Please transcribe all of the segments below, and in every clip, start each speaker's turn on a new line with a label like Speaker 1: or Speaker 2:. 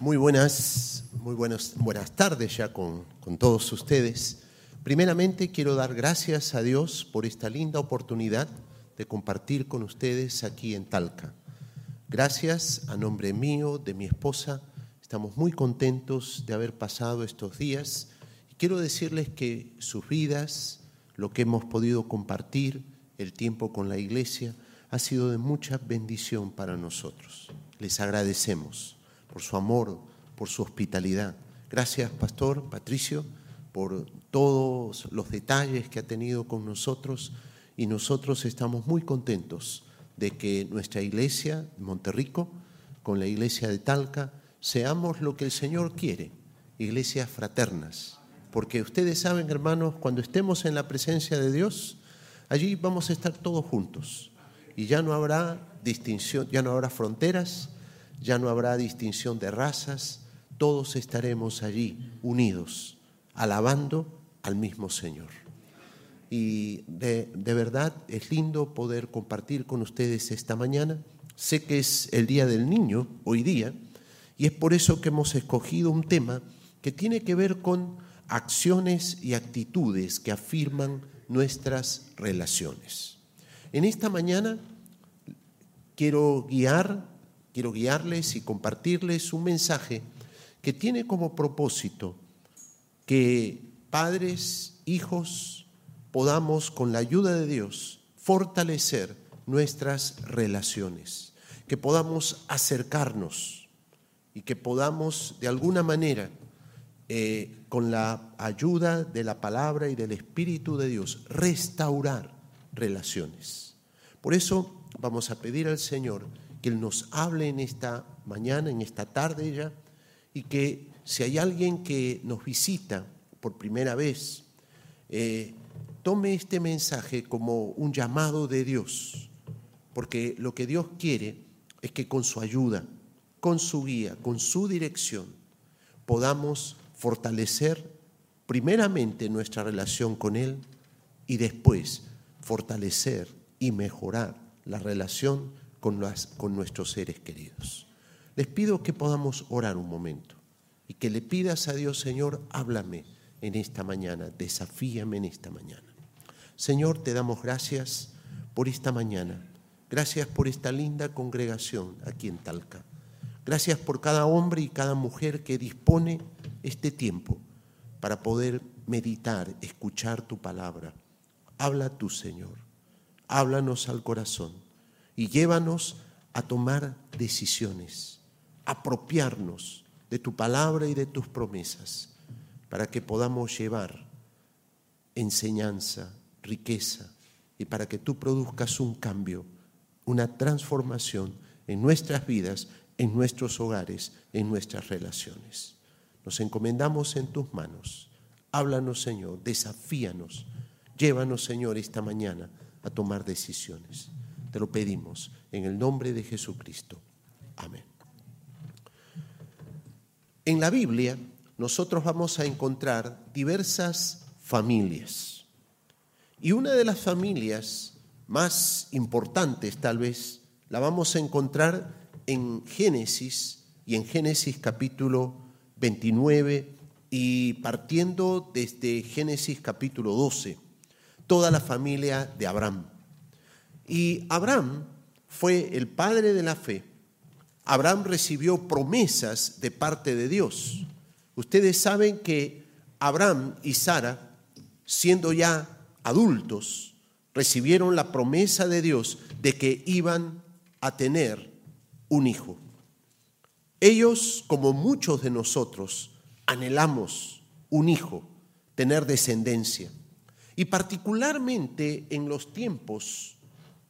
Speaker 1: Muy buenas, muy buenas, buenas tardes ya con, con todos ustedes. Primeramente quiero dar gracias a Dios por esta linda oportunidad de compartir con ustedes aquí en Talca. Gracias a nombre mío, de mi esposa, estamos muy contentos de haber pasado estos días quiero decirles que sus vidas, lo que hemos podido compartir, el tiempo con la iglesia, ha sido de mucha bendición para nosotros. Les agradecemos por su amor, por su hospitalidad. Gracias, Pastor Patricio, por todos los detalles que ha tenido con nosotros y nosotros estamos muy contentos de que nuestra iglesia, Monterrico, con la iglesia de Talca, seamos lo que el Señor quiere, iglesias fraternas. Porque ustedes saben, hermanos, cuando estemos en la presencia de Dios, allí vamos a estar todos juntos. Y ya no habrá distinción, ya no habrá fronteras, ya no habrá distinción de razas, todos estaremos allí unidos, alabando al mismo Señor. Y de, de, verdad es lindo poder compartir con ustedes esta mañana. Sé que es el Día del Niño hoy día y es por eso que hemos escogido un tema que tiene que ver con acciones y actitudes que afirman nuestras relaciones. En esta mañana quiero guiar quiero guiarles y compartirles un mensaje que tiene como propósito que padres, hijos, podamos con la ayuda de Dios fortalecer nuestras relaciones, que podamos acercarnos y que podamos de alguna manera, eh, con la ayuda de la palabra y del Espíritu de Dios, restaurar relaciones. Por eso vamos a pedir al Señor que Él nos hable en esta mañana, en esta tarde ya, y que si hay alguien que nos visita por primera vez, eh, tome este mensaje como un llamado de Dios, porque lo que Dios quiere es que con su ayuda, con su guía, con su dirección, podamos fortalecer primeramente nuestra relación con Él y después fortalecer y mejorar la relación con, con nuestros seres queridos. Les pido que podamos orar un momento y que le pidas a Dios, Señor, háblame en esta mañana, desafíame en esta mañana. Señor, te damos gracias por esta mañana. Gracias por esta linda congregación aquí en Talca. Gracias por cada hombre y cada mujer que dispone este tiempo para poder meditar, escuchar tu palabra. Habla tú, Señor. Háblanos al corazón y llévanos a tomar decisiones, apropiarnos de tu palabra y de tus promesas, para que podamos llevar enseñanza, riqueza, y para que tú produzcas un cambio, una transformación en nuestras vidas, en nuestros hogares, en nuestras relaciones. Nos encomendamos en tus manos. Háblanos, Señor, desafíanos. Llévanos, Señor, esta mañana a tomar decisiones. Te lo pedimos en el nombre de Jesucristo. Amén. En la Biblia nosotros vamos a encontrar diversas familias. Y una de las familias más importantes tal vez la vamos a encontrar en Génesis y en Génesis capítulo 29 y partiendo desde Génesis capítulo 12, toda la familia de Abraham. Y Abraham fue el padre de la fe. Abraham recibió promesas de parte de Dios. Ustedes saben que Abraham y Sara, siendo ya adultos, recibieron la promesa de Dios de que iban a tener un hijo. Ellos, como muchos de nosotros, anhelamos un hijo, tener descendencia. Y particularmente en los tiempos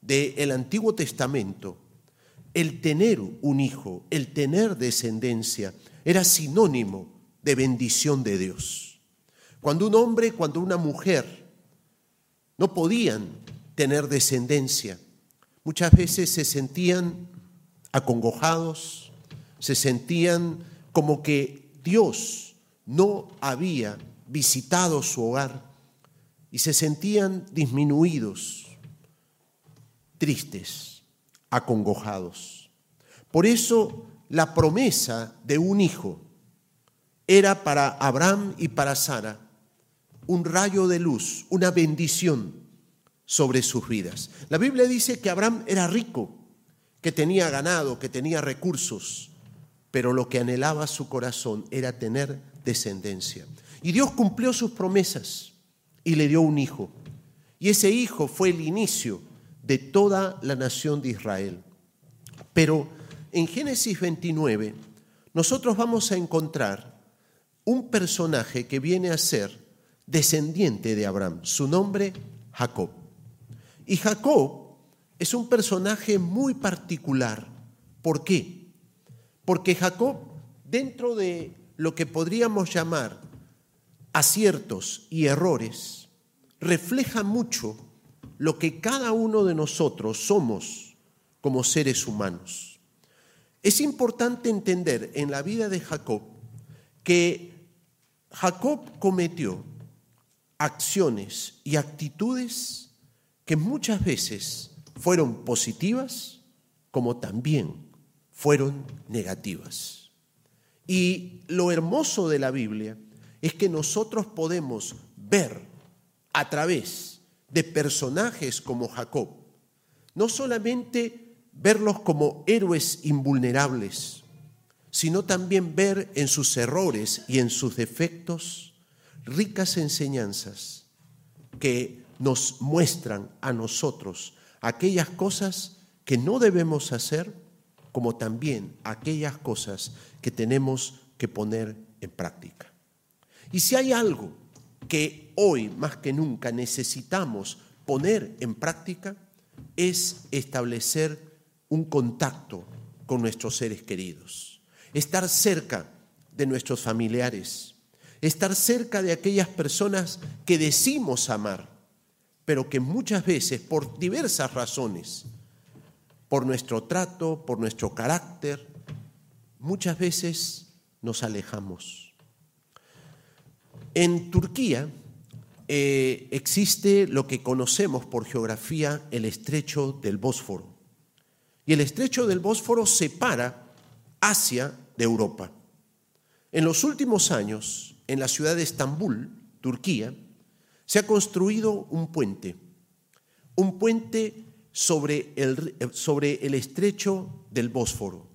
Speaker 1: del Antiguo Testamento, el tener un hijo, el tener descendencia, era sinónimo de bendición de Dios. Cuando un hombre, cuando una mujer no podían tener descendencia, muchas veces se sentían acongojados, se sentían como que Dios no había visitado su hogar y se sentían disminuidos, tristes, acongojados. Por eso la promesa de un hijo era para Abraham y para Sara un rayo de luz, una bendición sobre sus vidas. La Biblia dice que Abraham era rico, que tenía ganado, que tenía recursos, pero lo que anhelaba su corazón era tener descendencia. Y Dios cumplió sus promesas y le dio un hijo. Y ese hijo fue el inicio de toda la nación de Israel. Pero en Génesis 29 nosotros vamos a encontrar un personaje que viene a ser descendiente de Abraham, su nombre Jacob. Y Jacob es un personaje muy particular. ¿Por qué? Porque Jacob, dentro de lo que podríamos llamar aciertos y errores, refleja mucho lo que cada uno de nosotros somos como seres humanos. Es importante entender en la vida de Jacob que Jacob cometió acciones y actitudes que muchas veces fueron positivas como también fueron negativas. Y lo hermoso de la Biblia es que nosotros podemos ver a través de personajes como Jacob, no solamente verlos como héroes invulnerables, sino también ver en sus errores y en sus defectos ricas enseñanzas que nos muestran a nosotros aquellas cosas que no debemos hacer, como también aquellas cosas que tenemos que poner en práctica. Y si hay algo que hoy más que nunca necesitamos poner en práctica, es establecer un contacto con nuestros seres queridos, estar cerca de nuestros familiares, estar cerca de aquellas personas que decimos amar, pero que muchas veces por diversas razones, por nuestro trato, por nuestro carácter, muchas veces nos alejamos. En Turquía eh, existe lo que conocemos por geografía el estrecho del Bósforo. Y el estrecho del Bósforo separa Asia de Europa. En los últimos años, en la ciudad de Estambul, Turquía, se ha construido un puente, un puente sobre el, sobre el estrecho del Bósforo,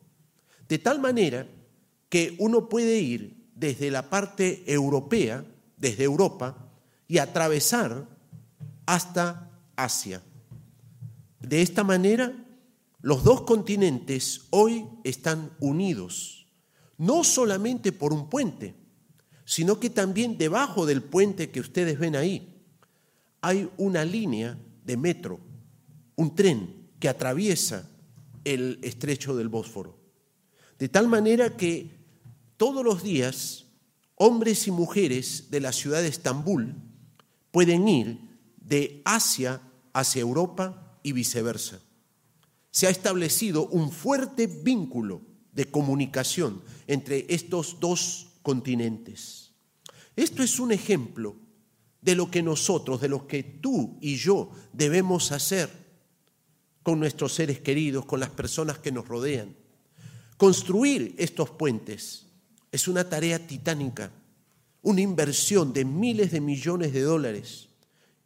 Speaker 1: de tal manera que uno puede ir desde la parte europea, desde Europa, y atravesar hasta Asia. De esta manera, los dos continentes hoy están unidos, no solamente por un puente, sino que también debajo del puente que ustedes ven ahí hay una línea de metro, un tren que atraviesa el estrecho del Bósforo. De tal manera que todos los días hombres y mujeres de la ciudad de Estambul pueden ir de Asia hacia Europa y viceversa. Se ha establecido un fuerte vínculo de comunicación entre estos dos continentes. Esto es un ejemplo de lo que nosotros, de lo que tú y yo debemos hacer con nuestros seres queridos, con las personas que nos rodean. Construir estos puentes es una tarea titánica, una inversión de miles de millones de dólares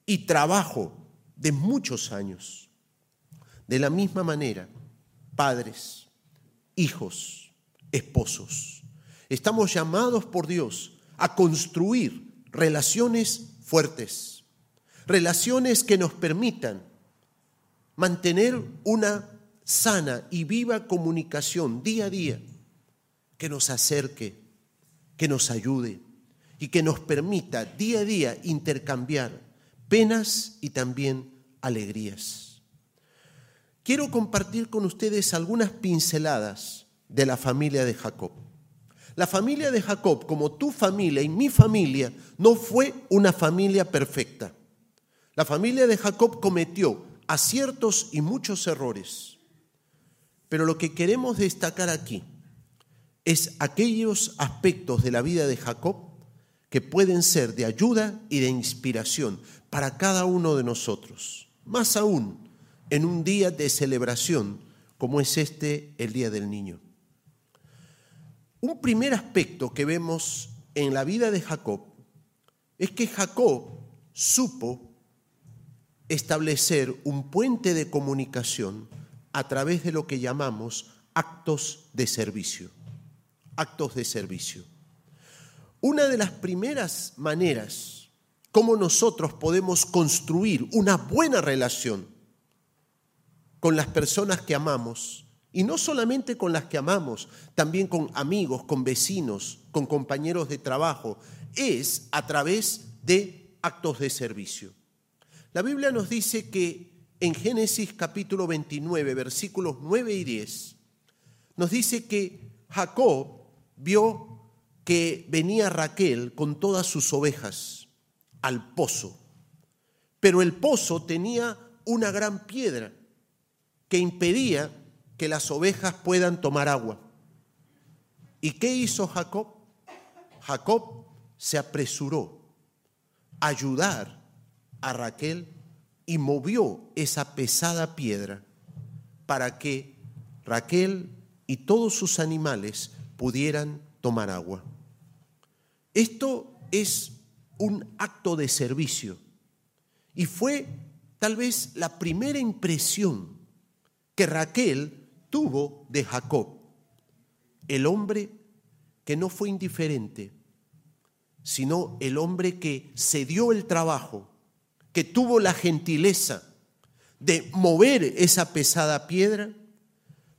Speaker 1: y trabajo de muchos años. De la misma manera, padres, hijos, esposos, Estamos llamados por Dios a construir relaciones fuertes, relaciones que nos permitan mantener una sana y viva comunicación día a día, que nos acerque, que nos ayude y que nos permita día a día intercambiar penas y también alegrías. Quiero compartir con ustedes algunas pinceladas de la familia de Jacob. La familia de Jacob, como tu familia y mi familia, no fue una familia perfecta. La familia de Jacob cometió aciertos y muchos errores. Pero lo que queremos destacar aquí es aquellos aspectos de la vida de Jacob que pueden ser de ayuda y de inspiración para cada uno de nosotros. Más aún en un día de celebración como es este, el Día del Niño. Un primer aspecto que vemos en la vida de Jacob es que Jacob supo establecer un puente de comunicación a través de lo que llamamos actos de servicio. Actos de servicio. Una de las primeras maneras como nosotros podemos construir una buena relación con las personas que amamos, y no solamente con las que amamos, también con amigos, con vecinos, con compañeros de trabajo, es a través de actos de servicio. La Biblia nos dice que en Génesis capítulo 29, versículos 9 y 10, nos dice que Jacob vio que venía Raquel con todas sus ovejas al pozo, pero el pozo tenía una gran piedra que impedía que las ovejas puedan tomar agua. ¿Y qué hizo Jacob? Jacob se apresuró a ayudar a Raquel y movió esa pesada piedra para que Raquel y todos sus animales pudieran tomar agua. Esto es un acto de servicio y fue tal vez la primera impresión que Raquel tuvo de Jacob, el hombre que no fue indiferente, sino el hombre que se dio el trabajo, que tuvo la gentileza de mover esa pesada piedra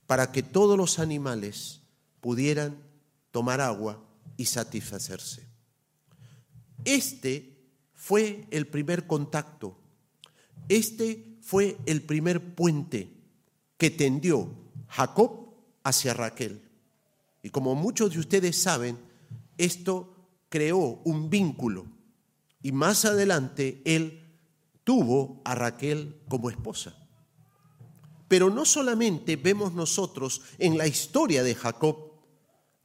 Speaker 1: para que todos los animales pudieran tomar agua y satisfacerse. Este fue el primer contacto, este fue el primer puente que tendió Jacob hacia Raquel. Y como muchos de ustedes saben, esto creó un vínculo y más adelante él tuvo a Raquel como esposa. Pero no solamente vemos nosotros en la historia de Jacob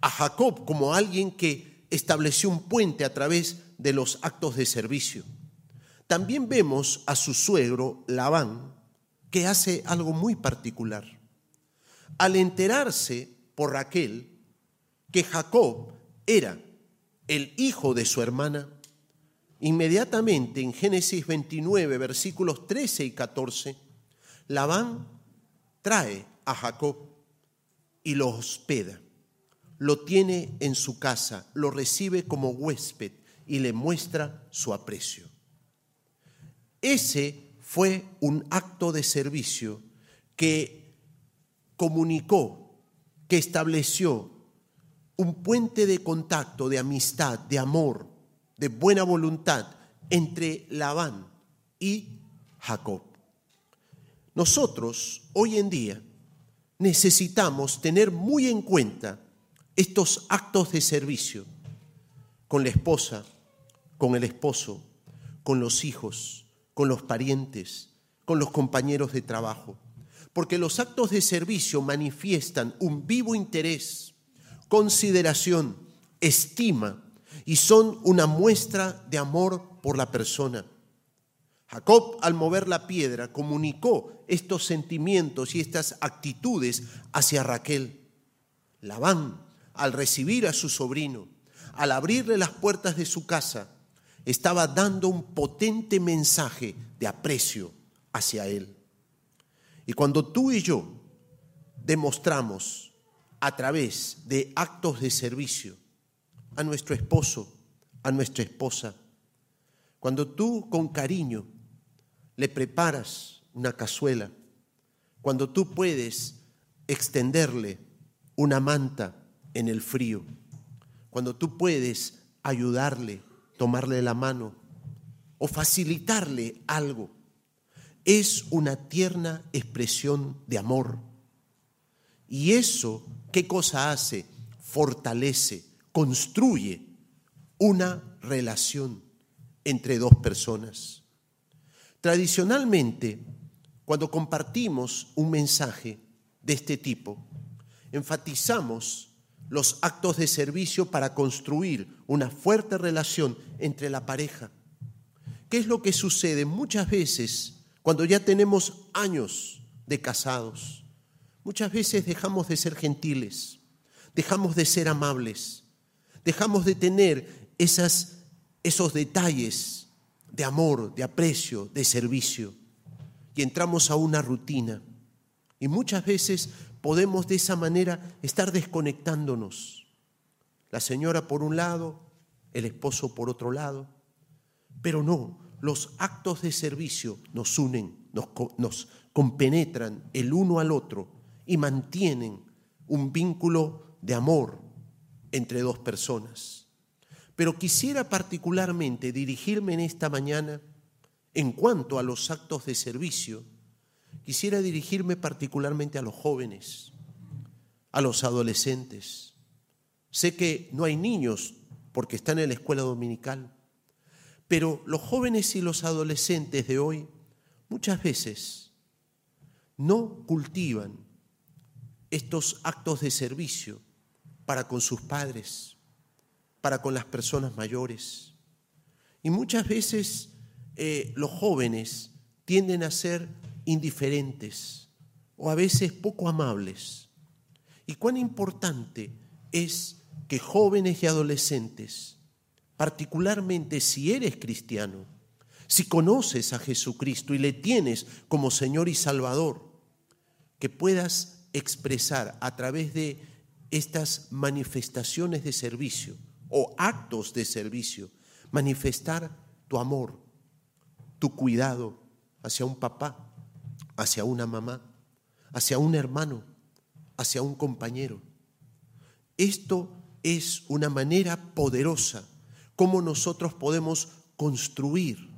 Speaker 1: a Jacob como alguien que estableció un puente a través de los actos de servicio. También vemos a su suegro Labán que hace algo muy particular. Al enterarse por Raquel que Jacob era el hijo de su hermana, inmediatamente en Génesis 29, versículos 13 y 14, Labán trae a Jacob y lo hospeda, lo tiene en su casa, lo recibe como huésped y le muestra su aprecio. Ese fue un acto de servicio que comunicó, que estableció un puente de contacto, de amistad, de amor, de buena voluntad entre Labán y Jacob. Nosotros hoy en día necesitamos tener muy en cuenta estos actos de servicio con la esposa, con el esposo, con los hijos, con los parientes, con los compañeros de trabajo, porque los actos de servicio manifiestan un vivo interés, consideración, estima y son una muestra de amor por la persona. Jacob, al mover la piedra, comunicó estos sentimientos y estas actitudes hacia Raquel. Labán, al recibir a su sobrino, al abrirle las puertas de su casa, estaba dando un potente mensaje de aprecio hacia Él. Y cuando tú y yo demostramos a través de actos de servicio a nuestro esposo, a nuestra esposa, cuando tú con cariño le preparas una cazuela, cuando tú puedes extenderle una manta en el frío, cuando tú puedes ayudarle tomarle la mano o facilitarle algo. Es una tierna expresión de amor. Y eso, ¿qué cosa hace? Fortalece, construye una relación entre dos personas. Tradicionalmente, cuando compartimos un mensaje de este tipo, enfatizamos los actos de servicio para construir una fuerte relación entre la pareja. ¿Qué es lo que sucede muchas veces cuando ya tenemos años de casados? Muchas veces dejamos de ser gentiles, dejamos de ser amables, dejamos de tener esos detalles de amor, de aprecio, de servicio, y entramos a una rutina. Y muchas veces podemos de esa manera estar desconectándonos. La señora por un lado, el esposo por otro lado, pero no, los actos de servicio nos unen, nos, nos compenetran el uno al otro y mantienen un vínculo de amor entre dos personas. Pero quisiera particularmente dirigirme en esta mañana, en cuanto a los actos de servicio, quisiera dirigirme particularmente a los jóvenes, a los adolescentes. Sé que no hay niños porque están en la escuela dominical, pero los jóvenes y los adolescentes de hoy muchas veces no cultivan estos actos de servicio para con sus padres, para con las personas mayores. Y muchas veces eh, los jóvenes tienden a ser indiferentes o a veces poco amables. Y cuán importante es que jóvenes y adolescentes particularmente si eres cristiano, si conoces a Jesucristo y le tienes como Señor y Salvador, que puedas expresar a través de estas manifestaciones de servicio o actos de servicio, manifestar tu amor, tu cuidado hacia un papá, hacia una mamá, hacia un hermano, hacia un compañero. Esto es una manera poderosa cómo nosotros podemos construir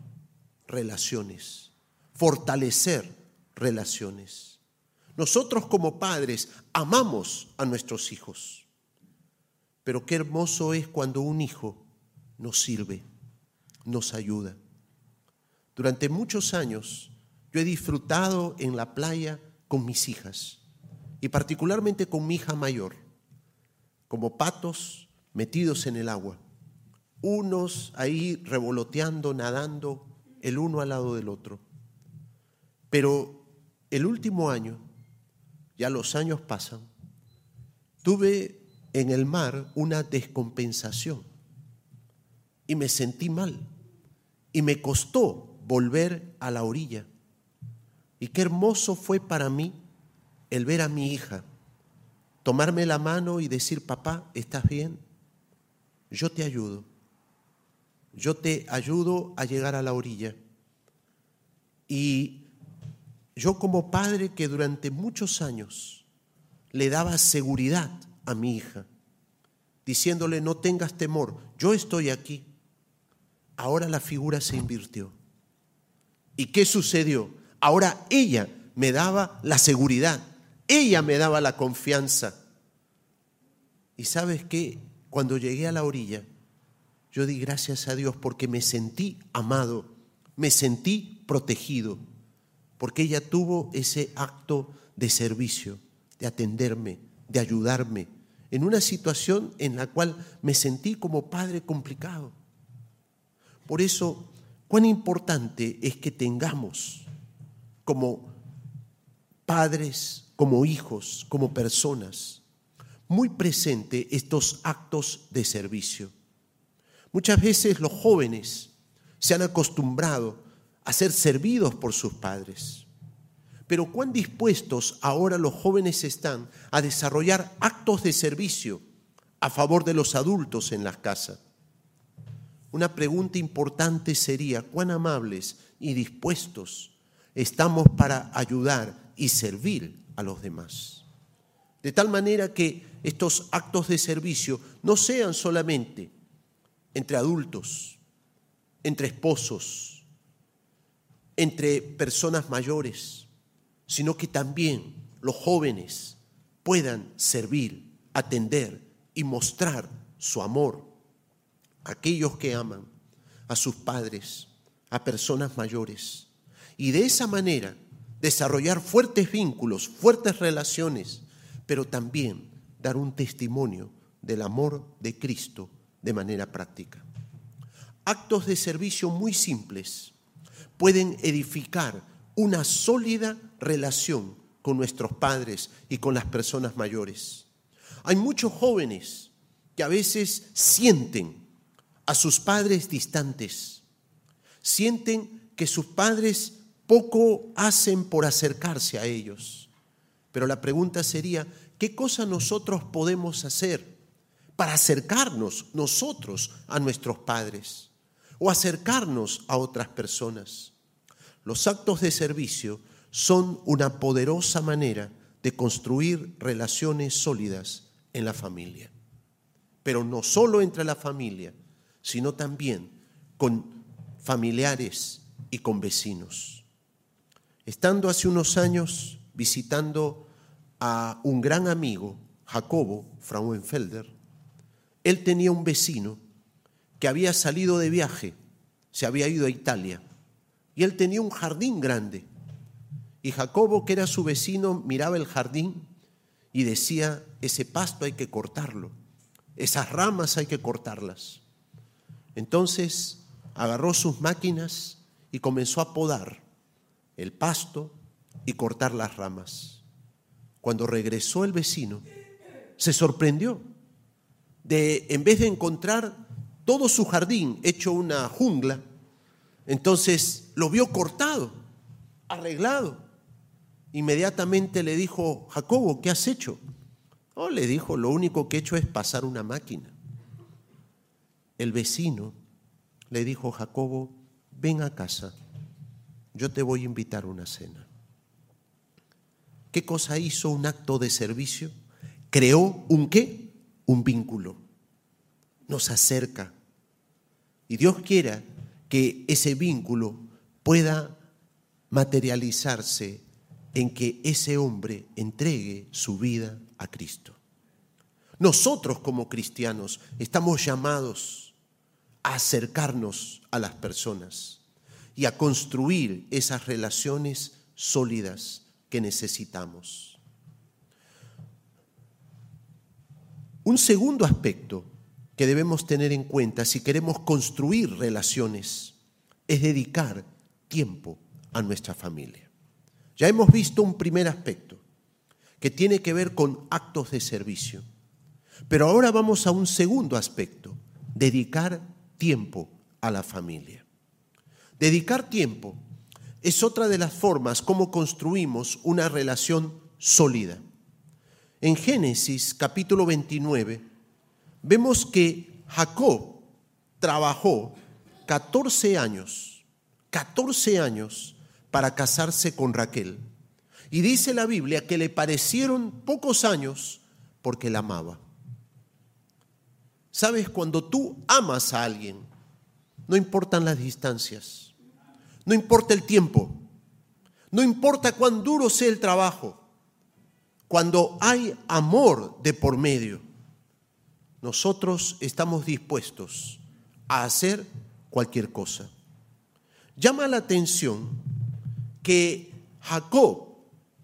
Speaker 1: relaciones, fortalecer relaciones. Nosotros como padres amamos a nuestros hijos, pero qué hermoso es cuando un hijo nos sirve, nos ayuda. Durante muchos años yo he disfrutado en la playa con mis hijas y particularmente con mi hija mayor, como patos metidos en el agua unos ahí revoloteando, nadando, el uno al lado del otro. Pero el último año, ya los años pasan, tuve en el mar una descompensación y me sentí mal y me costó volver a la orilla. Y qué hermoso fue para mí el ver a mi hija, tomarme la mano y decir, papá, ¿estás bien? Yo te ayudo yo te ayudo a llegar a la orilla. Y yo como padre que durante muchos años le daba seguridad a mi hija, diciéndole, no tengas temor, yo estoy aquí. Ahora la figura se invirtió. ¿Y qué sucedió? Ahora ella me daba la seguridad, ella me daba la confianza. Y sabes qué, cuando llegué a la orilla, yo di gracias a Dios porque me sentí amado, me sentí protegido, porque ella tuvo ese acto de servicio, de atenderme, de ayudarme, en una situación en la cual me sentí como padre complicado. Por eso, cuán importante es que tengamos como padres, como hijos, como personas, muy presente estos actos de servicio. Muchas veces los jóvenes se han acostumbrado a ser servidos por sus padres. Pero cuán dispuestos ahora los jóvenes están a desarrollar actos de servicio a favor de los adultos en las casas. Una pregunta importante sería, ¿cuán amables y dispuestos estamos para ayudar y servir a los demás? De tal manera que estos actos de servicio no sean solamente entre adultos, entre esposos, entre personas mayores, sino que también los jóvenes puedan servir, atender y mostrar su amor a aquellos que aman, a sus padres, a personas mayores. Y de esa manera desarrollar fuertes vínculos, fuertes relaciones, pero también dar un testimonio del amor de Cristo de manera práctica. Actos de servicio muy simples pueden edificar una sólida relación con nuestros padres y con las personas mayores. Hay muchos jóvenes que a veces sienten a sus padres distantes, sienten que sus padres poco hacen por acercarse a ellos. Pero la pregunta sería, ¿qué cosa nosotros podemos hacer para acercarnos nosotros a nuestros padres o acercarnos a otras personas? Los actos de servicio son una poderosa manera de construir relaciones sólidas en la familia. Pero no solo entre la familia, sino también con familiares y con vecinos. Estando hace unos años visitando a un gran amigo, Jacobo Frauenfelder, él tenía un vecino que había salido de viaje, se había ido a Italia, y él tenía un jardín grande. Y Jacobo, que era su vecino, miraba el jardín y decía, ese pasto hay que cortarlo, esas ramas hay que cortarlas. Entonces agarró sus máquinas y comenzó a podar el pasto y cortar las ramas. Cuando regresó el vecino, se sorprendió de, en vez de encontrar todo su jardín hecho una jungla, entonces lo vio cortado, arreglado. Inmediatamente le dijo, Jacobo, ¿qué has hecho? Oh, le dijo, lo único que he hecho es pasar una máquina. El vecino le dijo, Jacobo, ven a casa, yo te voy a invitar a una cena. ¿Qué cosa hizo un acto de servicio? Creó un qué? Un vínculo. Nos acerca. Y Dios quiera que ese vínculo pueda materializarse en que ese hombre entregue su vida a Cristo. Nosotros como cristianos estamos llamados a acercarnos a las personas y a construir esas relaciones sólidas que necesitamos. Un segundo aspecto que debemos tener en cuenta si queremos construir relaciones es dedicar tiempo a nuestra familia. Ya hemos visto un primer aspecto que tiene que ver con actos de servicio. Pero ahora vamos a un segundo aspecto, dedicar tiempo a la familia. Dedicar tiempo es otra de las formas como construimos una relación sólida. En Génesis capítulo 29 vemos que Jacob trabajó 14 años, 14 años para casarse con Raquel. Y dice la Biblia que le parecieron pocos años porque la amaba. Sabes, cuando tú amas a alguien, no importan las distancias, no importa el tiempo, no importa cuán duro sea el trabajo, cuando hay amor de por medio, nosotros estamos dispuestos a hacer cualquier cosa. Llama la atención que Jacob,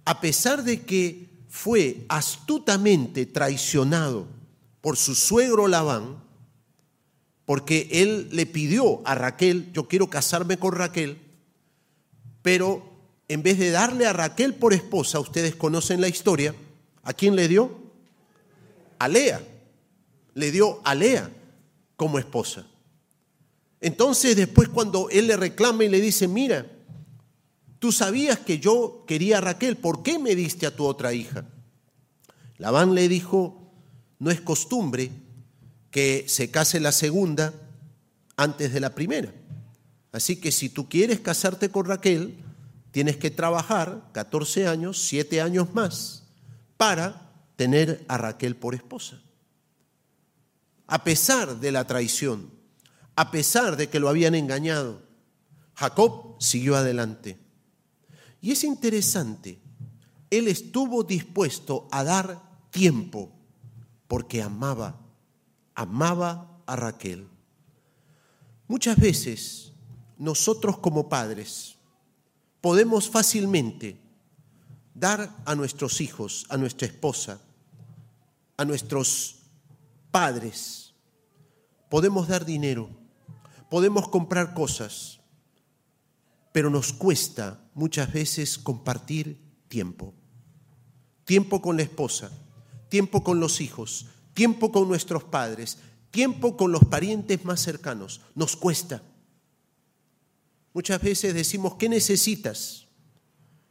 Speaker 1: a pesar de que fue astutamente traicionado por su suegro Labán, porque él le pidió a Raquel, yo quiero casarme con Raquel, pero en vez de darle a Raquel por esposa, ustedes conocen la historia, ¿a quién le dio? A Lea. Le dio a Lea como esposa. Entonces después cuando él le reclama y le dice, mira, Tú sabías que yo quería a Raquel, ¿por qué me diste a tu otra hija? Labán le dijo, no es costumbre que se case la segunda antes de la primera. Así que si tú quieres casarte con Raquel, tienes que trabajar 14 años, 7 años más, para tener a Raquel por esposa. A pesar de la traición, a pesar de que lo habían engañado, Jacob siguió adelante. Y es interesante, él estuvo dispuesto a dar tiempo porque amaba, amaba a Raquel. Muchas veces nosotros como padres podemos fácilmente dar a nuestros hijos, a nuestra esposa, a nuestros padres, podemos dar dinero, podemos comprar cosas, pero nos cuesta muchas veces compartir tiempo. Tiempo con la esposa, tiempo con los hijos, tiempo con nuestros padres, tiempo con los parientes más cercanos. Nos cuesta. Muchas veces decimos, ¿qué necesitas?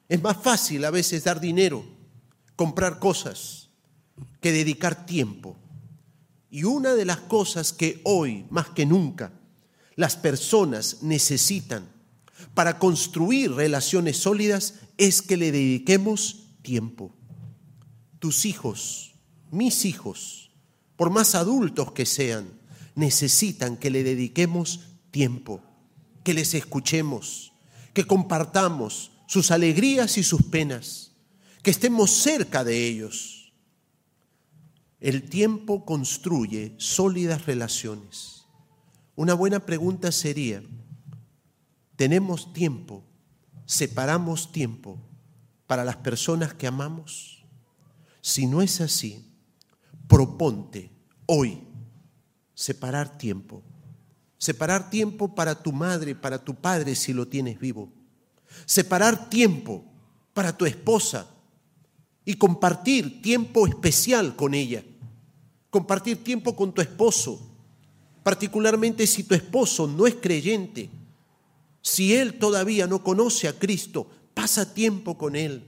Speaker 1: Es más fácil a veces dar dinero, comprar cosas, que dedicar tiempo. Y una de las cosas que hoy, más que nunca, las personas necesitan para construir relaciones sólidas es que le dediquemos tiempo. Tus hijos, mis hijos, por más adultos que sean, necesitan que le dediquemos tiempo, que les escuchemos, que compartamos sus alegrías y sus penas, que estemos cerca de ellos. El tiempo construye sólidas relaciones. Una buena pregunta sería, ¿tenemos tiempo, separamos tiempo para las personas que amamos? Si no es así, proponte hoy separar tiempo. Separar tiempo para tu madre, para tu padre si lo tienes vivo. Separar tiempo para tu esposa y compartir tiempo especial con ella. Compartir tiempo con tu esposo, particularmente si tu esposo no es creyente. Si él todavía no conoce a Cristo, pasa tiempo con él.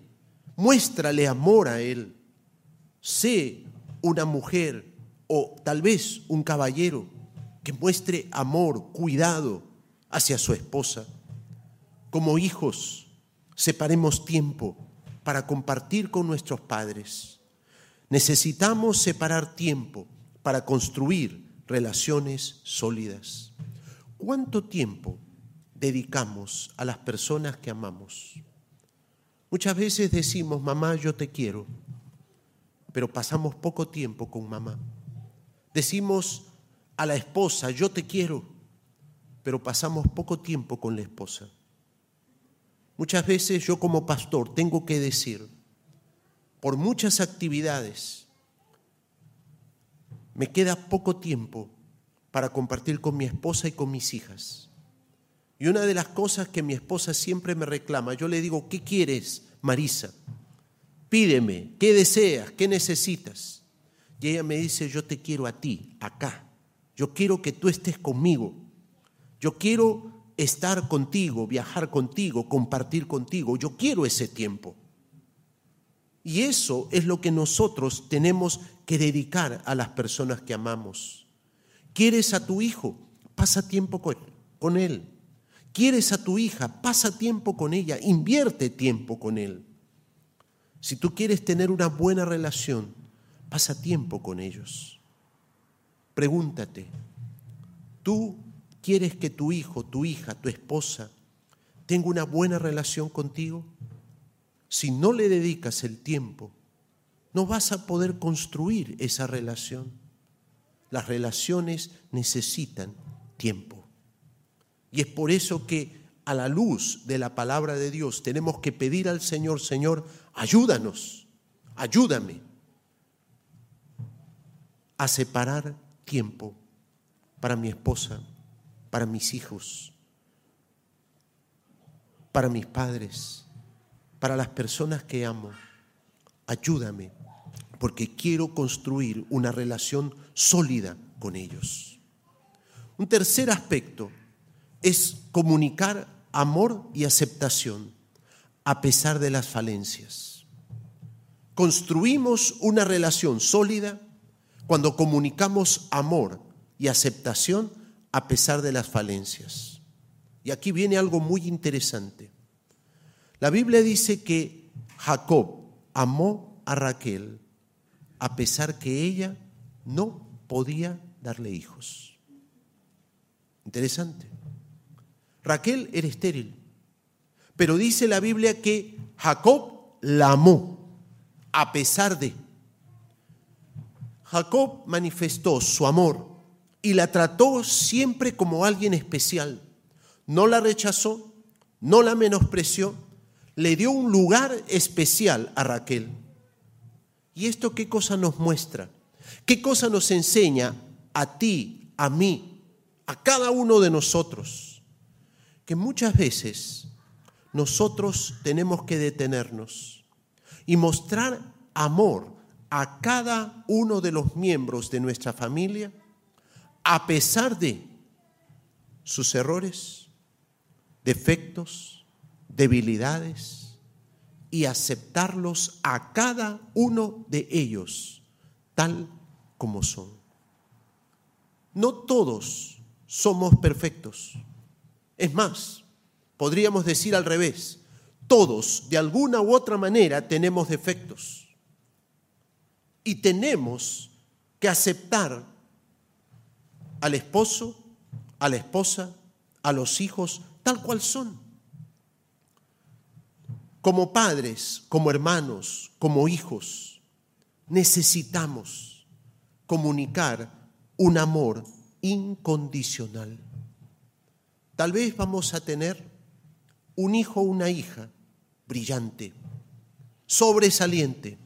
Speaker 1: Muéstrale amor a él. Sé una mujer o tal vez un caballero que muestre amor, cuidado hacia su esposa. Como hijos, separemos tiempo para compartir con nuestros padres. Necesitamos separar tiempo para construir relaciones sólidas. ¿Cuánto tiempo dedicamos a las personas que amamos? Muchas veces decimos, mamá, yo te quiero pero pasamos poco tiempo con mamá. Decimos a la esposa, yo te quiero, pero pasamos poco tiempo con la esposa. Muchas veces yo como pastor tengo que decir, por muchas actividades, me queda poco tiempo para compartir con mi esposa y con mis hijas. Y una de las cosas que mi esposa siempre me reclama, yo le digo, ¿qué quieres, Marisa? pídeme, ¿qué deseas? ¿Qué necesitas? Y ella me dice, yo te quiero a ti, acá. Yo quiero que tú estés conmigo. Yo quiero estar contigo, viajar contigo, compartir contigo. Yo quiero ese tiempo. Y eso es lo que nosotros tenemos que dedicar a las personas que amamos. ¿Quieres a tu hijo? Pasa tiempo con él. ¿Quieres a tu hija? Pasa tiempo con ella. Invierte tiempo con él. Si tú quieres tener una buena relación, pasa tiempo con ellos. Pregúntate, ¿tú quieres que tu hijo, tu hija, tu esposa tenga una buena relación contigo? Si no le dedicas el tiempo, no vas a poder construir esa relación. Las relaciones necesitan tiempo. Y es por eso que a la luz de la palabra de Dios, tenemos que pedir al Señor, Señor, ayúdanos, ayúdame a separar tiempo para mi esposa, para mis hijos, para mis padres, para las personas que amo. Ayúdame, porque quiero construir una relación sólida con ellos. Un tercer aspecto es comunicar amor y aceptación a pesar de las falencias. Construimos una relación sólida cuando comunicamos amor y aceptación a pesar de las falencias. Y aquí viene algo muy interesante. La Biblia dice que Jacob amó a Raquel a pesar que ella no podía darle hijos. Interesante. Raquel era estéril. Pero dice la Biblia que Jacob la amó a pesar de. Jacob manifestó su amor y la trató siempre como alguien especial. No la rechazó, no la menospreció, le dio un lugar especial a Raquel. ¿Y esto qué cosa nos muestra? ¿Qué cosa nos enseña a ti, a mí, a cada uno de nosotros? que muchas veces nosotros tenemos que detenernos y mostrar amor a cada uno de los miembros de nuestra familia, a pesar de sus errores, defectos, debilidades, y aceptarlos a cada uno de ellos tal como son. No todos somos perfectos. Es más, podríamos decir al revés, todos de alguna u otra manera tenemos defectos. Y tenemos que aceptar al esposo, a la esposa, a los hijos, tal cual son. Como padres, como hermanos, como hijos, necesitamos comunicar un amor incondicional. Tal vez vamos a tener un hijo o una hija brillante, sobresaliente,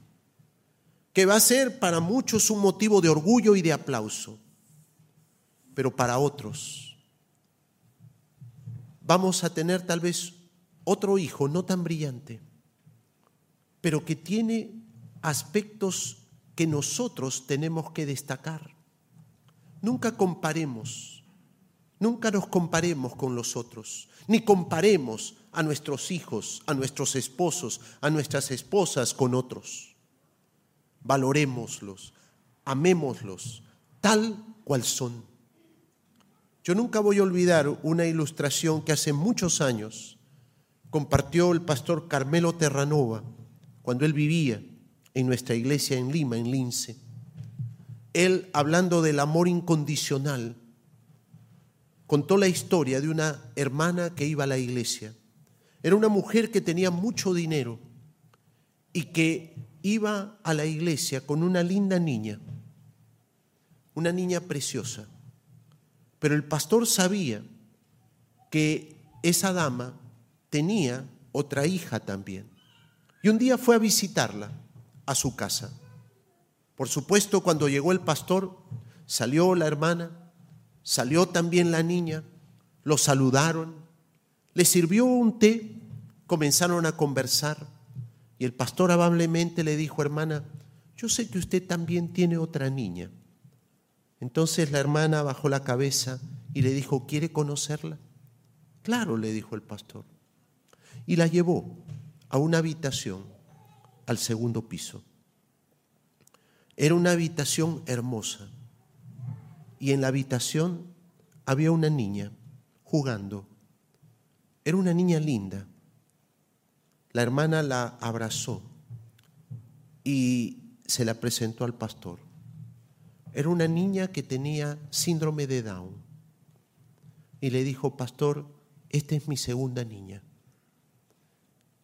Speaker 1: que va a ser para muchos un motivo de orgullo y de aplauso, pero para otros vamos a tener tal vez otro hijo no tan brillante, pero que tiene aspectos que nosotros tenemos que destacar. Nunca comparemos, nunca nos comparemos con los otros, ni comparemos a nuestros hijos, a nuestros esposos, a nuestras esposas con otros. Valorémoslos, amémoslos, tal cual son. Yo nunca voy a olvidar una ilustración que hace muchos años compartió el pastor Carmelo Terranova cuando él vivía en nuestra iglesia en Lima, en Lince. Él, hablando del amor incondicional, contó la historia de una hermana que iba a la iglesia. Era una mujer que tenía mucho dinero y que iba a la iglesia con una linda niña, una niña preciosa. Pero el pastor sabía que esa dama tenía otra hija también. Y un día fue a visitarla a su casa. Por supuesto, cuando llegó el pastor, salió la hermana, salió también la niña, lo saludaron, le sirvió un té, comenzaron a conversar y el pastor amablemente le dijo, hermana, yo sé que usted también tiene otra niña. Entonces la hermana bajó la cabeza y le dijo, ¿quiere conocerla? Claro, le dijo el pastor y la llevó a una habitación al segundo piso. Era una habitación hermosa y en la habitación había una niña jugando. Era una niña linda. La hermana la abrazó y se la presentó al pastor. Era una niña que tenía síndrome de Down. Y le dijo, pastor, esta es mi segunda niña.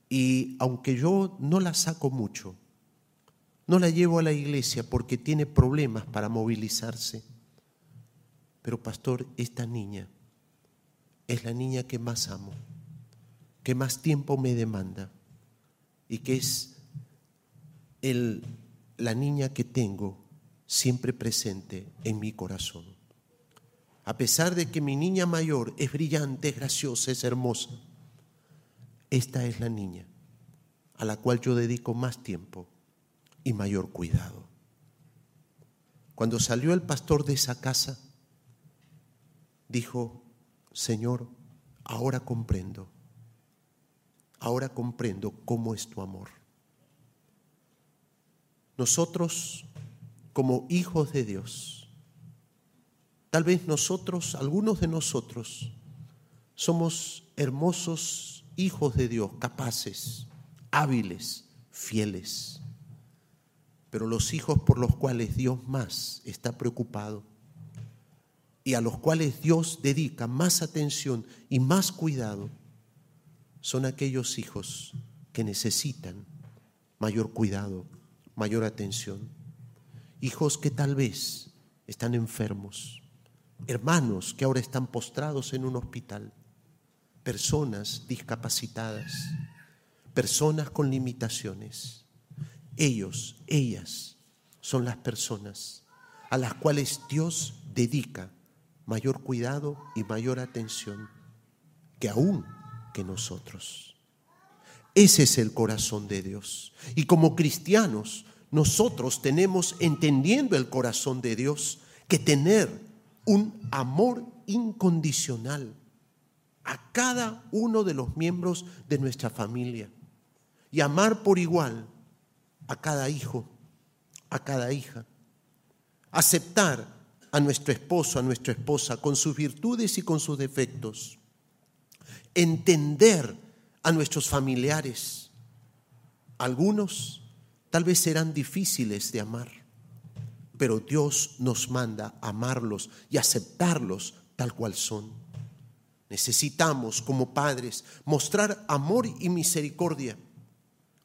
Speaker 1: Y aunque yo no la saco mucho, no la llevo a la iglesia porque tiene problemas para movilizarse, pero pastor, esta niña es la niña que más amo, que más tiempo me demanda y que es el, la niña que tengo siempre presente en mi corazón. A pesar de que mi niña mayor es brillante, es graciosa, es hermosa, esta es la niña a la cual yo dedico más tiempo y mayor cuidado. Cuando salió el pastor de esa casa, dijo, Señor, ahora comprendo, ahora comprendo cómo es tu amor. Nosotros, como hijos de Dios, tal vez nosotros, algunos de nosotros, somos hermosos hijos de Dios, capaces, hábiles, fieles. Pero los hijos por los cuales Dios más está preocupado y a los cuales Dios dedica más atención y más cuidado son aquellos hijos que necesitan mayor cuidado, mayor atención. Hijos que tal vez están enfermos, hermanos que ahora están postrados en un hospital personas discapacitadas, personas con limitaciones. Ellos, ellas son las personas a las cuales Dios dedica mayor cuidado y mayor atención que aún que nosotros. Ese es el corazón de Dios. Y como cristianos nosotros tenemos, entendiendo el corazón de Dios, que tener un amor incondicional a cada uno de los miembros de nuestra familia y amar por igual a cada hijo, a cada hija. Aceptar a nuestro esposo, a nuestra esposa, con sus virtudes y con sus defectos. Entender a nuestros familiares. Algunos tal vez serán difíciles de amar, pero Dios nos manda amarlos y aceptarlos tal cual son. Necesitamos como padres mostrar amor y misericordia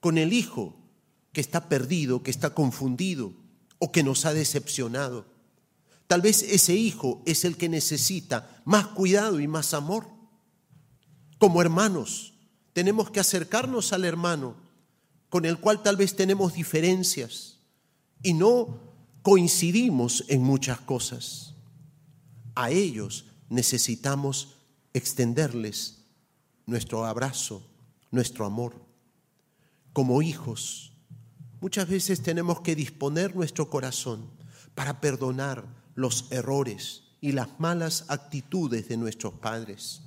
Speaker 1: con el hijo que está perdido, que está confundido o que nos ha decepcionado. Tal vez ese hijo es el que necesita más cuidado y más amor. Como hermanos, tenemos que acercarnos al hermano con el cual tal vez tenemos diferencias y no coincidimos en muchas cosas. A ellos necesitamos extenderles nuestro abrazo, nuestro amor. Como hijos, muchas veces tenemos que disponer nuestro corazón para perdonar los errores y las malas actitudes de nuestros padres.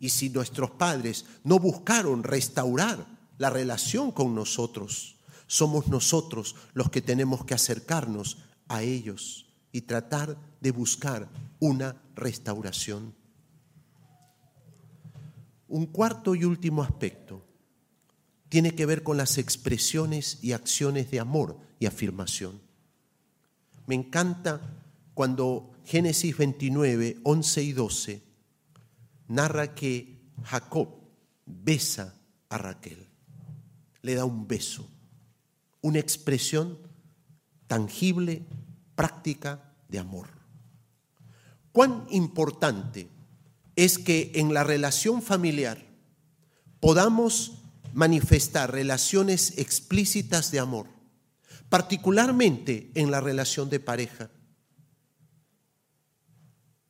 Speaker 1: Y si nuestros padres no buscaron restaurar la relación con nosotros, somos nosotros los que tenemos que acercarnos a ellos y tratar de buscar una restauración. Un cuarto y último aspecto tiene que ver con las expresiones y acciones de amor y afirmación. Me encanta cuando Génesis 29, 11 y 12 narra que Jacob besa a Raquel, le da un beso, una expresión tangible, práctica de amor. Cuán importante es que en la relación familiar podamos manifestar relaciones explícitas de amor, particularmente en la relación de pareja.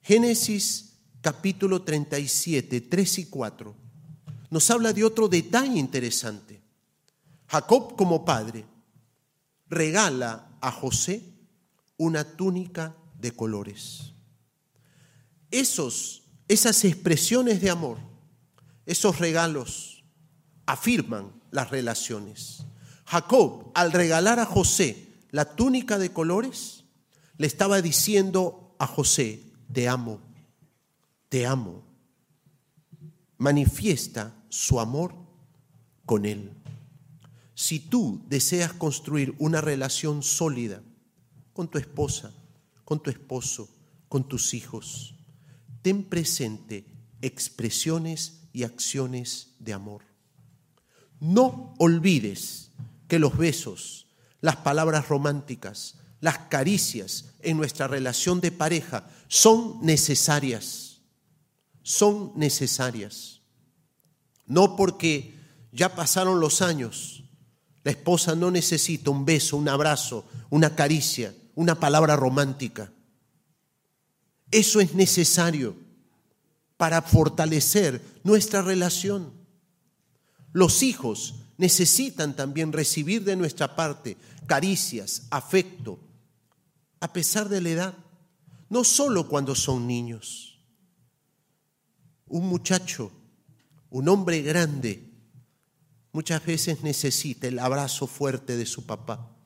Speaker 1: Génesis capítulo 37, 3 y 4 nos habla de otro detalle interesante. Jacob como padre regala a José una túnica de colores. Esos esas expresiones de amor, esos regalos, afirman las relaciones. Jacob, al regalar a José la túnica de colores, le estaba diciendo a José, te amo, te amo. Manifiesta su amor con él. Si tú deseas construir una relación sólida con tu esposa, con tu esposo, con tus hijos, ten presente expresiones y acciones de amor. No olvides que los besos, las palabras románticas, las caricias en nuestra relación de pareja son necesarias. Son necesarias. No porque ya pasaron los años, la esposa no necesita un beso, un abrazo, una caricia, una palabra romántica. Eso es necesario para fortalecer nuestra relación. Los hijos necesitan también recibir de nuestra parte caricias, afecto, a pesar de la edad, no solo cuando son niños. Un muchacho, un hombre grande, muchas veces necesita el abrazo fuerte de su papá,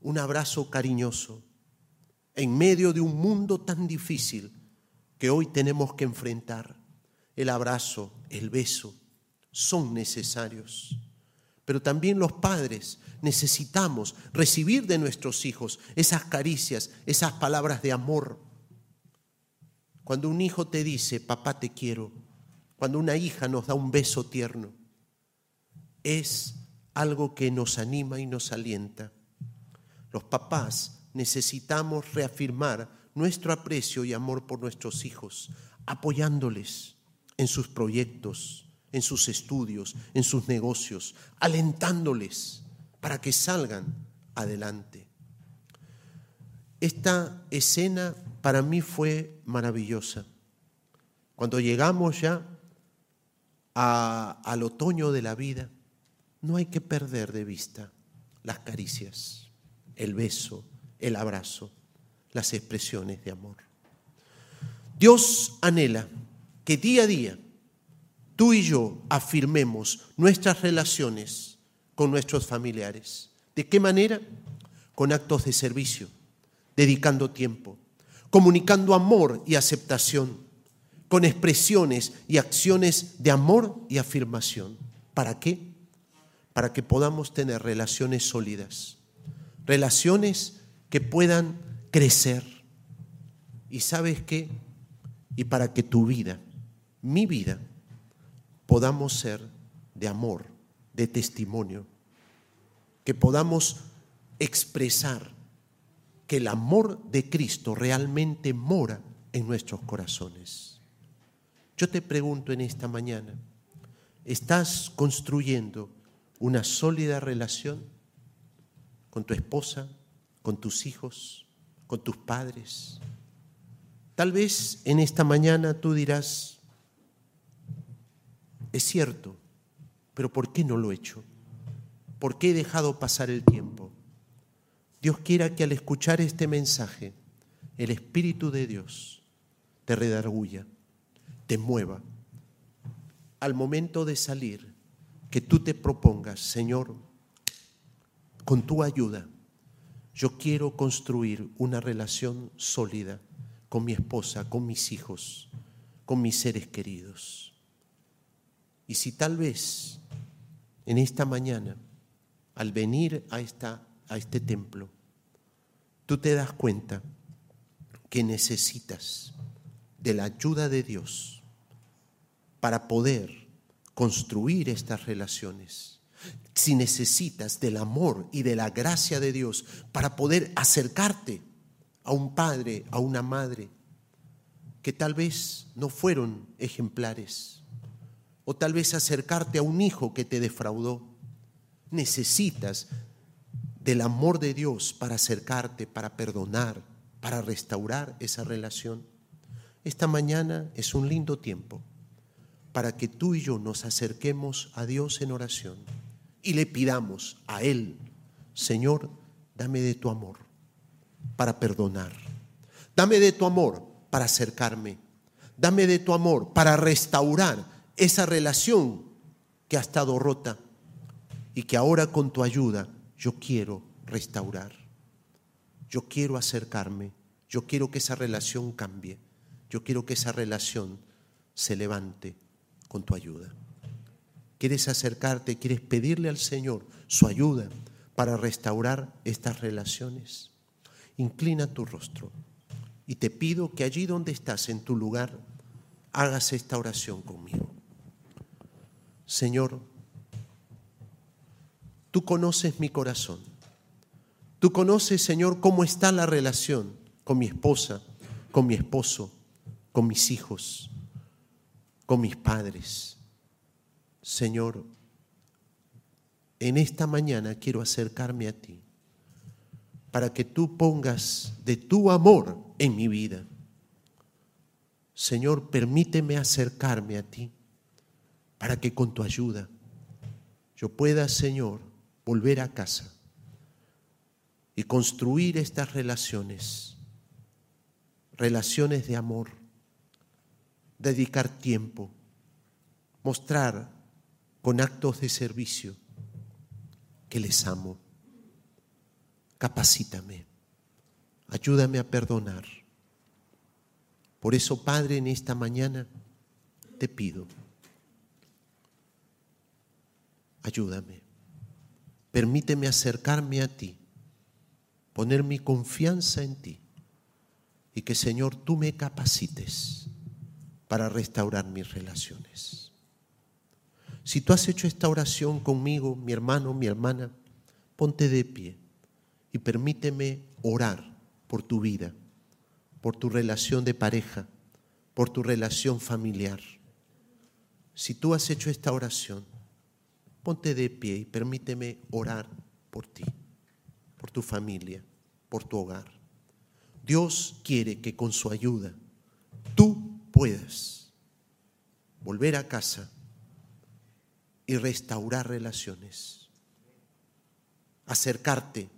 Speaker 1: un abrazo cariñoso en medio de un mundo tan difícil que hoy tenemos que enfrentar. El abrazo, el beso, son necesarios. Pero también los padres necesitamos recibir de nuestros hijos esas caricias, esas palabras de amor. Cuando un hijo te dice, papá te quiero, cuando una hija nos da un beso tierno, es algo que nos anima y nos alienta. Los papás necesitamos reafirmar nuestro aprecio y amor por nuestros hijos, apoyándoles en sus proyectos, en sus estudios, en sus negocios, alentándoles para que salgan adelante. Esta escena para mí fue maravillosa. Cuando llegamos ya al otoño de la vida, no hay que perder de vista las caricias, el beso, el abrazo, las expresiones de amor. Dios anhela que día a día tú y yo afirmemos nuestras relaciones con nuestros familiares. ¿De qué manera? Con actos de servicio, dedicando tiempo, comunicando amor y aceptación, con expresiones y acciones de amor y afirmación. ¿Para qué? Para que podamos tener relaciones sólidas, relaciones que puedan crecer. ¿Y sabes qué? Y para que tu vida, mi vida, podamos ser de amor, de testimonio, que podamos expresar que el amor de Cristo realmente mora en nuestros corazones. Yo te pregunto en esta mañana, ¿estás construyendo una sólida relación con tu esposa, con tus hijos, con tus padres? Tal vez en esta mañana tú dirás, es cierto, pero ¿por qué no lo he hecho? ¿Por qué he dejado pasar el tiempo? Dios quiera que al escuchar este mensaje, el Espíritu de Dios te redarguya, te mueva. Al momento de salir, que tú te propongas, Señor, con tu ayuda, yo quiero construir una relación sólida con mi esposa, con mis hijos, con mis seres queridos. Y si tal vez en esta mañana, al venir a, esta, a este templo, tú te das cuenta que necesitas de la ayuda de Dios para poder construir estas relaciones, si necesitas del amor y de la gracia de Dios para poder acercarte a un padre, a una madre, que tal vez no fueron ejemplares, o tal vez acercarte a un hijo que te defraudó, necesitas del amor de Dios para acercarte, para perdonar, para restaurar esa relación. Esta mañana es un lindo tiempo para que tú y yo nos acerquemos a Dios en oración y le pidamos a Él, Señor, dame de tu amor para perdonar. Dame de tu amor para acercarme. Dame de tu amor para restaurar esa relación que ha estado rota y que ahora con tu ayuda yo quiero restaurar. Yo quiero acercarme. Yo quiero que esa relación cambie. Yo quiero que esa relación se levante con tu ayuda. ¿Quieres acercarte? ¿Quieres pedirle al Señor su ayuda para restaurar estas relaciones? Inclina tu rostro y te pido que allí donde estás, en tu lugar, hagas esta oración conmigo. Señor, tú conoces mi corazón. Tú conoces, Señor, cómo está la relación con mi esposa, con mi esposo, con mis hijos, con mis padres. Señor, en esta mañana quiero acercarme a ti para que tú pongas de tu amor en mi vida. Señor, permíteme acercarme a ti para que con tu ayuda yo pueda, Señor, volver a casa y construir estas relaciones, relaciones de amor, dedicar tiempo, mostrar con actos de servicio que les amo. Capacítame, ayúdame a perdonar. Por eso, Padre, en esta mañana te pido, ayúdame, permíteme acercarme a ti, poner mi confianza en ti y que, Señor, tú me capacites para restaurar mis relaciones. Si tú has hecho esta oración conmigo, mi hermano, mi hermana, ponte de pie y permíteme orar por tu vida, por tu relación de pareja, por tu relación familiar. Si tú has hecho esta oración, ponte de pie y permíteme orar por ti, por tu familia, por tu hogar. Dios quiere que con su ayuda tú puedas volver a casa y restaurar relaciones. acercarte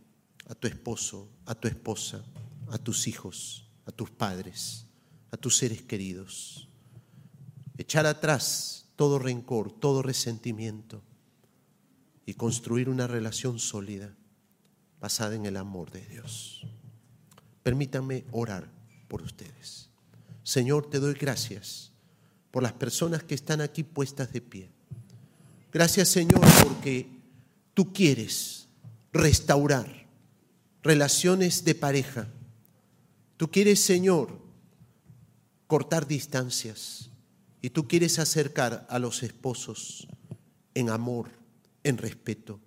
Speaker 1: a tu esposo, a tu esposa, a tus hijos, a tus padres, a tus seres queridos. Echar atrás todo rencor, todo resentimiento y construir una relación sólida basada en el amor de Dios. Permítanme orar por ustedes. Señor, te doy gracias por las personas que están aquí puestas de pie. Gracias, Señor, porque tú quieres restaurar relaciones de pareja. Tú quieres, Señor, cortar distancias y tú quieres acercar a los esposos en amor, en respeto.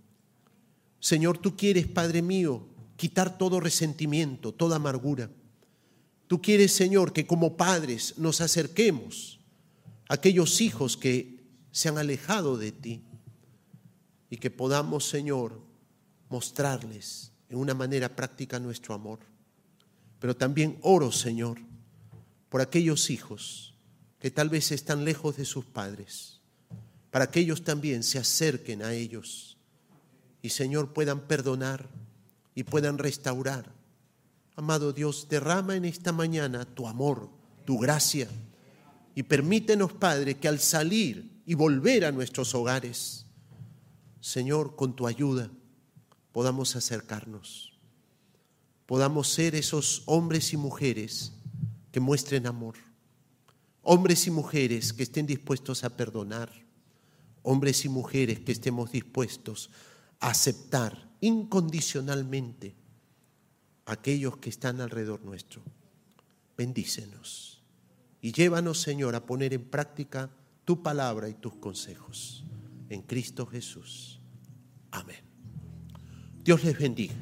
Speaker 1: Señor, tú quieres, Padre mío, quitar todo resentimiento, toda amargura. Tú quieres, Señor, que como padres nos acerquemos a aquellos hijos que se han alejado de ti y que podamos, Señor, mostrarles en una manera práctica nuestro amor. Pero también oro, Señor, por aquellos hijos que tal vez están lejos de sus padres, para que ellos también se acerquen a ellos y, Señor, puedan perdonar y puedan restaurar. Amado Dios, derrama en esta mañana tu amor, tu gracia y permítenos, Padre, que al salir y volver a nuestros hogares, Señor, con tu ayuda, podamos acercarnos, podamos ser esos hombres y mujeres que muestren amor, hombres y mujeres que estén dispuestos a perdonar, hombres y mujeres que estemos dispuestos a aceptar incondicionalmente a aquellos que están alrededor nuestro. Bendícenos y llévanos, Señor, a poner en práctica tu palabra y tus consejos. En Cristo Jesús. Amén. Dios les bendiga.